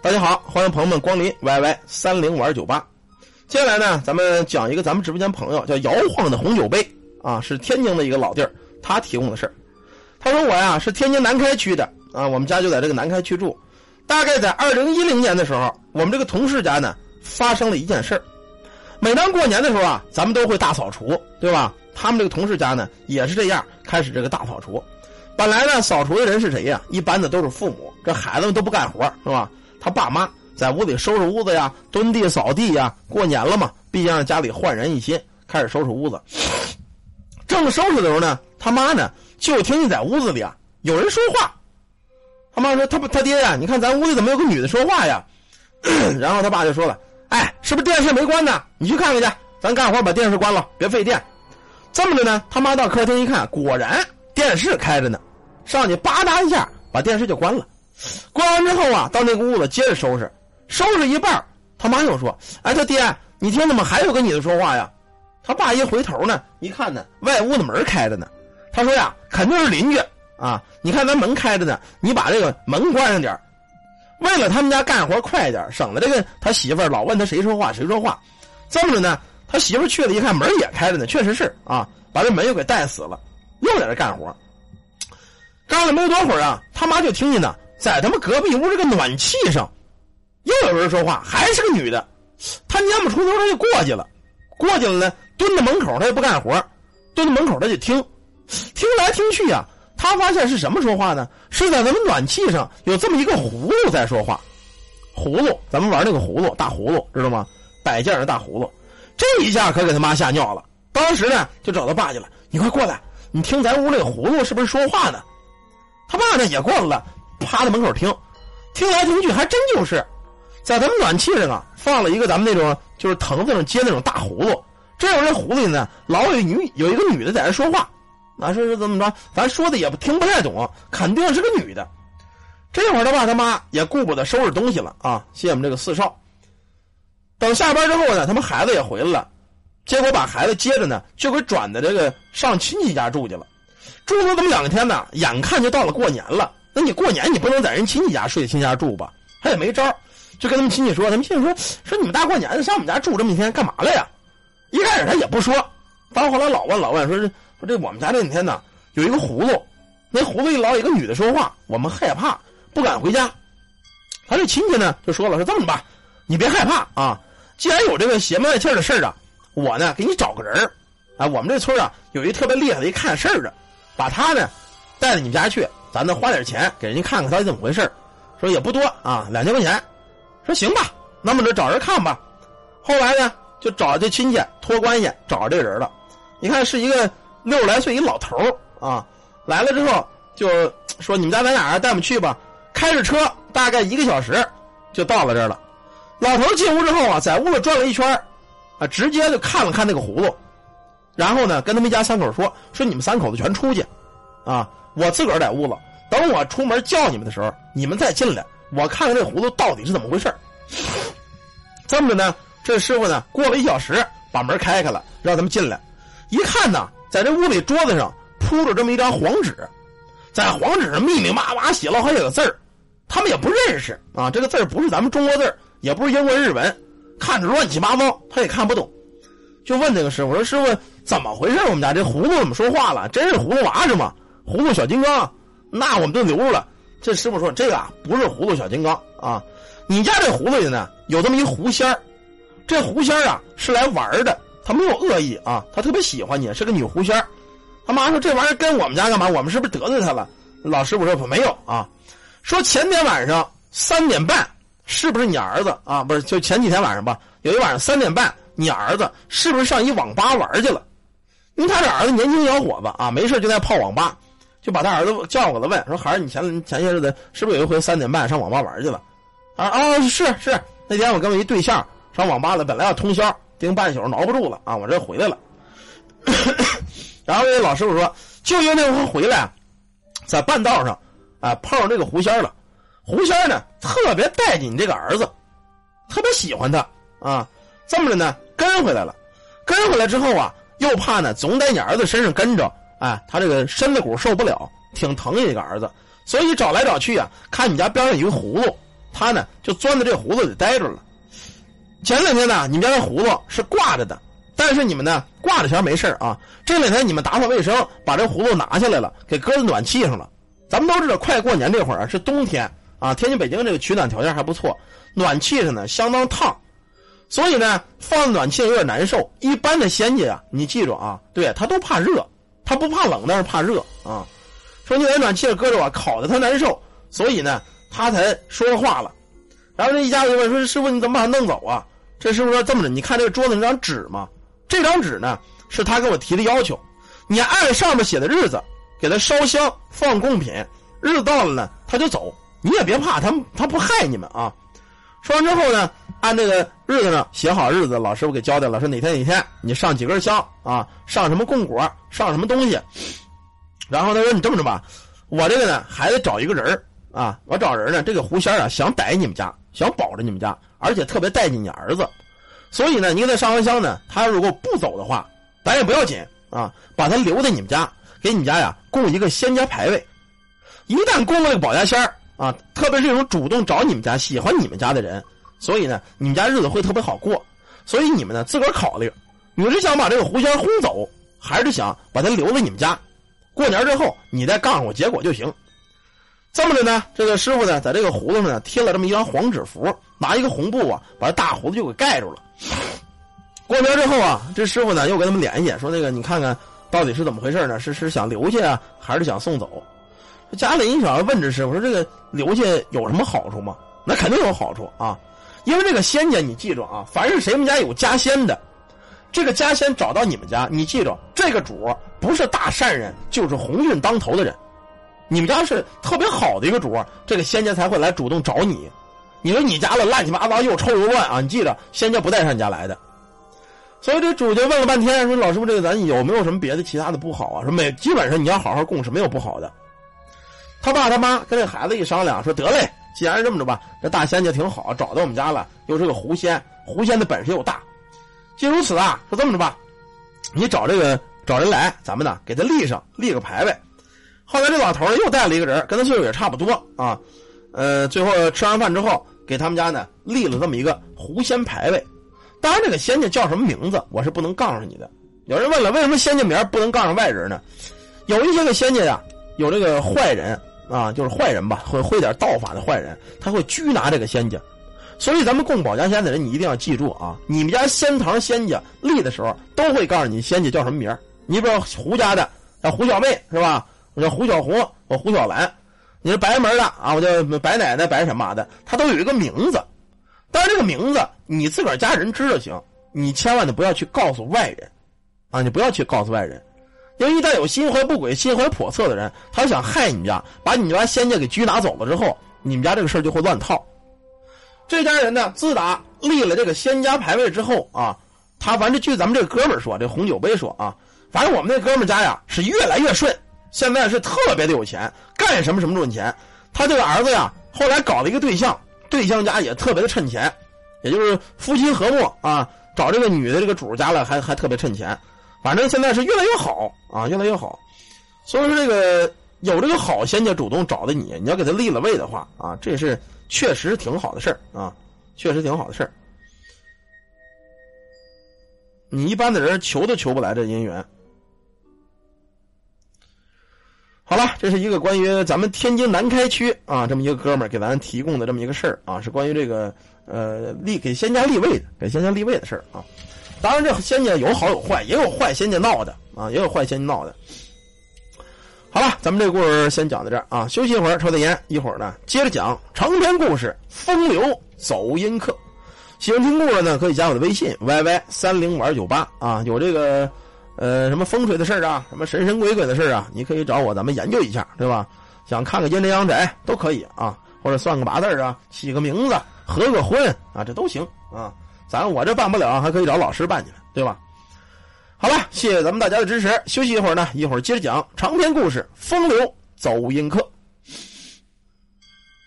大家好，欢迎朋友们光临 YY 三零玩酒吧。接下来呢，咱们讲一个咱们直播间朋友叫摇晃的红酒杯啊，是天津的一个老弟儿，他提供的事儿。他说我呀是天津南开区的啊，我们家就在这个南开区住。大概在二零一零年的时候，我们这个同事家呢发生了一件事儿。每当过年的时候啊，咱们都会大扫除，对吧？他们这个同事家呢也是这样，开始这个大扫除。本来呢，扫除的人是谁呀？一般的都是父母，这孩子们都不干活，是吧？他爸妈在屋里收拾屋子呀，蹲地扫地呀。过年了嘛，毕竟家里焕然一新，开始收拾屋子。正收拾的时候呢，他妈呢就听见在屋子里啊有人说话。他妈说：“他他爹呀，你看咱屋里怎么有个女的说话呀？” 然后他爸就说了：“哎，是不是电视没关呢？你去看看去。咱干活把电视关了，别费电。”这么着呢，他妈到客厅一看，果然电视开着呢，上去吧嗒一下把电视就关了。关完之后啊，到那个屋子接着收拾，收拾一半，他妈又说：“哎，他爹，你听怎么还有个女的说话呀？”他爸一回头呢，一看呢，外屋的门开着呢。他说呀：“肯定是邻居啊！你看咱门开着呢，你把这个门关上点为了他们家干活快点省得这个他媳妇老问他谁说话谁说话。这么着呢，他媳妇去了一看门也开着呢，确实是啊，把这门又给带死了，又在这干活。干了没多会儿啊，他妈就听见呢。在他们隔壁屋这个暖气上，又有人说话，还是个女的。他蔫不出头，他就过去了。过去了呢，蹲在门口，他也不干活，蹲在门口他就听，听来听去啊，他发现是什么说话呢？是在咱们暖气上有这么一个葫芦在说话。葫芦，咱们玩那个葫芦，大葫芦，知道吗？摆件的大葫芦。这一下可给他妈吓尿了。当时呢，就找他爸去了。你快过来，你听咱屋那个葫芦是不是说话呢？他爸呢也过来了。趴在门口听，听来听去还真就是，在咱们暖气上啊放了一个咱们那种就是藤子上接那种大葫芦，这会儿这葫芦里呢老有女有一个女的在这说话，那说是怎么着，咱说的也听不太懂，肯定是个女的。这会儿他爸他妈也顾不得收拾东西了啊，谢我们这个四少。等下班之后呢，他们孩子也回来了，结果把孩子接着呢就给转到这个上亲戚家住去了，住了这么两天呢，眼看就到了过年了。那你过年你不能在人亲戚家睡亲戚家住吧？他也没招就跟他们亲戚说，他们亲戚说说你们大过年的上我们家住这么一天干嘛来呀？一开始他也不说，到后来老问老问说说这我们家这几天呢有一个葫芦，那葫芦里老有一个女的说话，我们害怕不敢回家。他这亲戚呢就说了说这么吧，你别害怕啊，既然有这个邪门外气的事啊，我呢给你找个人，啊我们这村啊有一特别厉害的一看事儿的，把他呢带到你们家去。咱再花点钱给人家看看到底怎么回事说也不多啊，两千块钱。说行吧，那么就找人看吧。后来呢，就找这亲戚托关系找着这人了。你看是一个六十来岁一老头啊，来了之后就说你们家在哪儿？带我们去吧。开着车大概一个小时就到了这儿了。老头进屋之后啊，在屋里转了一圈啊，直接就看了看那个葫芦，然后呢跟他们一家三口说说你们三口子全出去啊。我自个儿在屋子，等我出门叫你们的时候，你们再进来，我看看这葫芦到底是怎么回事 这么着呢，这师傅呢，过了一小时，把门开开了，让他们进来。一看呢，在这屋里桌子上铺着这么一张黄纸，在黄纸上密密麻麻写了好几个字儿，他们也不认识啊。这个字儿不是咱们中国字也不是英文日文，看着乱七八糟，他也看不懂。就问这个师傅说：“师傅，怎么回事？我们家这葫芦怎么说话了？真是葫芦娃是吗？”葫芦小金刚，那我们都留住了。这师傅说：“这个啊不是葫芦小金刚啊，你家这葫芦里呢有这么一狐仙儿。这狐仙儿啊是来玩的，他没有恶意啊，他特别喜欢你，是个女狐仙儿。他妈说这玩意儿跟我们家干嘛？我们是不是得罪他了？老师傅说没有啊，说前天晚上三点半，是不是你儿子啊？不是，就前几天晚上吧，有一晚上三点半，你儿子是不是上一网吧玩去了？因为他这儿子年轻小伙子啊，没事就在泡网吧。”就把他儿子叫过来问说：“孩儿，你前前些日子是不是有一回三点半上网吧玩去了？”啊啊，是是，那天我跟我一对象上网吧了，本来要通宵盯半宿，熬不住了啊，我这回来了。然后那老师傅说：“就因为那回回来，在半道上啊碰上这个狐仙了。狐仙呢特别待见你这个儿子，特别喜欢他啊。这么着呢跟回来了，跟回来之后啊，又怕呢总在你儿子身上跟着。”哎，他这个身子骨受不了，挺疼你这个儿子，所以找来找去啊，看你家边上有一个葫芦，他呢就钻在这葫芦里待着了。前两天呢，你们家的葫芦是挂着的，但是你们呢挂着前没事啊。这两天你们打扫卫生，把这葫芦拿下来了，给搁在暖气上了。咱们都知道，快过年这会儿是冬天啊，天津、北京这个取暖条件还不错，暖气上呢相当烫，所以呢放暖气有点难受。一般的仙家啊，你记住啊，对他都怕热，他不怕冷，但是怕热啊。说你在暖气上搁着我，烤的他难受，所以呢他才说话了。然后这一家子问说：“师傅，你怎么把他弄走啊？”这师傅说：“这么着，你看这个桌子那张纸吗？这张纸呢，是他给我提的要求，你按上面写的日子给他烧香放贡品，日子到了呢，他就走。你也别怕，他他不害你们啊。”说完之后呢，按这个日子上写好日子，老师傅给交代了，说哪天哪天你上几根香啊，上什么供果，上什么东西。然后他说：“你这么着吧，我这个呢还得找一个人啊，我找人呢，这个狐仙啊想逮你们家。”想保着你们家，而且特别待见你儿子，所以呢，你给他上完香呢，他如果不走的话，咱也不要紧啊，把他留在你们家，给你们家呀供一个仙家牌位。一旦供了个保家仙啊，特别是这种主动找你们家、喜欢你们家的人，所以呢，你们家日子会特别好过。所以你们呢，自个儿考虑，你是想把这个狐仙轰走，还是想把他留在你们家？过年之后，你再告诉我结果就行。这么着呢，这个师傅呢，在这个胡子上呢贴了这么一张黄纸符，拿一个红布啊，把这大胡子就给盖住了。过年之后啊，这师傅呢又跟他们联系，说那个你看看到底是怎么回事呢？是是想留下啊，还是想送走？家里人想问这师傅说：“这个留下有什么好处吗？”那肯定有好处啊，因为这个仙家你记住啊，凡是谁们家有家仙的，这个家仙找到你们家，你记住这个主不是大善人，就是鸿运当头的人。你们家是特别好的一个主，这个仙家才会来主动找你。你说你家了乱七八糟又臭又乱啊！你记着，仙家不带上你家来的。所以这主就问了半天，说老师傅，这个咱有没有什么别的其他的不好啊？说没，基本上你要好好供是没有不好的。他爸他妈跟这孩子一商量，说得嘞，既然这么着吧，这大仙家挺好，找到我们家了，又是个狐仙，狐仙的本事又大。既如此啊，说这么着吧，你找这个找人来，咱们呢给他立上立个牌位。后来这老头呢又带了一个人，跟他岁数也差不多啊，呃，最后吃完饭之后，给他们家呢立了这么一个狐仙牌位。当然，这个仙家叫什么名字，我是不能告诉你的。有人问了，为什么仙家名不能告诉外人呢？有一些个仙家呀，有这个坏人啊，就是坏人吧，会会点道法的坏人，他会拘拿这个仙家。所以，咱们供保家仙的人，你一定要记住啊，你们家仙堂仙家立的时候，都会告诉你仙家叫什么名你比如胡家的叫胡小妹，是吧？我叫胡小红，我胡小兰，你是白门的啊？我叫白奶奶，白什么的，他都有一个名字。但是这个名字你自个家人知道行，你千万的不要去告诉外人，啊，你不要去告诉外人，因为一旦有心怀不轨、心怀叵测的人，他想害你们家，把你们家仙家给拘拿走了之后，你们家这个事儿就会乱套。这家人呢，自打立了这个仙家牌位之后啊，他反正据咱们这个哥们儿说，这红酒杯说啊，反正我们那哥们家呀是越来越顺。现在是特别的有钱，干什么什么赚钱。他这个儿子呀，后来搞了一个对象，对象家也特别的趁钱，也就是夫妻和睦啊。找这个女的这个主家了，还还特别趁钱。反正现在是越来越好啊，越来越好。所以说这个有这个好仙家主动找的你，你要给他立了位的话啊，这是确实挺好的事儿啊，确实挺好的事儿。你一般的人求都求不来这姻缘。好了，这是一个关于咱们天津南开区啊，这么一个哥们儿给咱提供的这么一个事儿啊，是关于这个呃立给仙家立位的，给仙家立位的事儿啊。当然，这仙界有好有坏，也有坏仙界闹的啊，也有坏仙界闹的。好了，咱们这个故事先讲到这儿啊，休息一会儿，抽点烟，一会儿呢接着讲长篇故事《风流走音客》。喜欢听故事呢，可以加我的微信 yy 三零五二九八啊，有这个。呃，什么风水的事啊，什么神神鬼鬼的事啊，你可以找我，咱们研究一下，对吧？想看个阴宅阳宅都可以啊，或者算个八字啊，起个名字，合个婚啊，这都行啊。咱我这办不了，还可以找老师办去，对吧？好了，谢谢咱们大家的支持。休息一会儿呢，一会儿接着讲长篇故事《风流走音客》。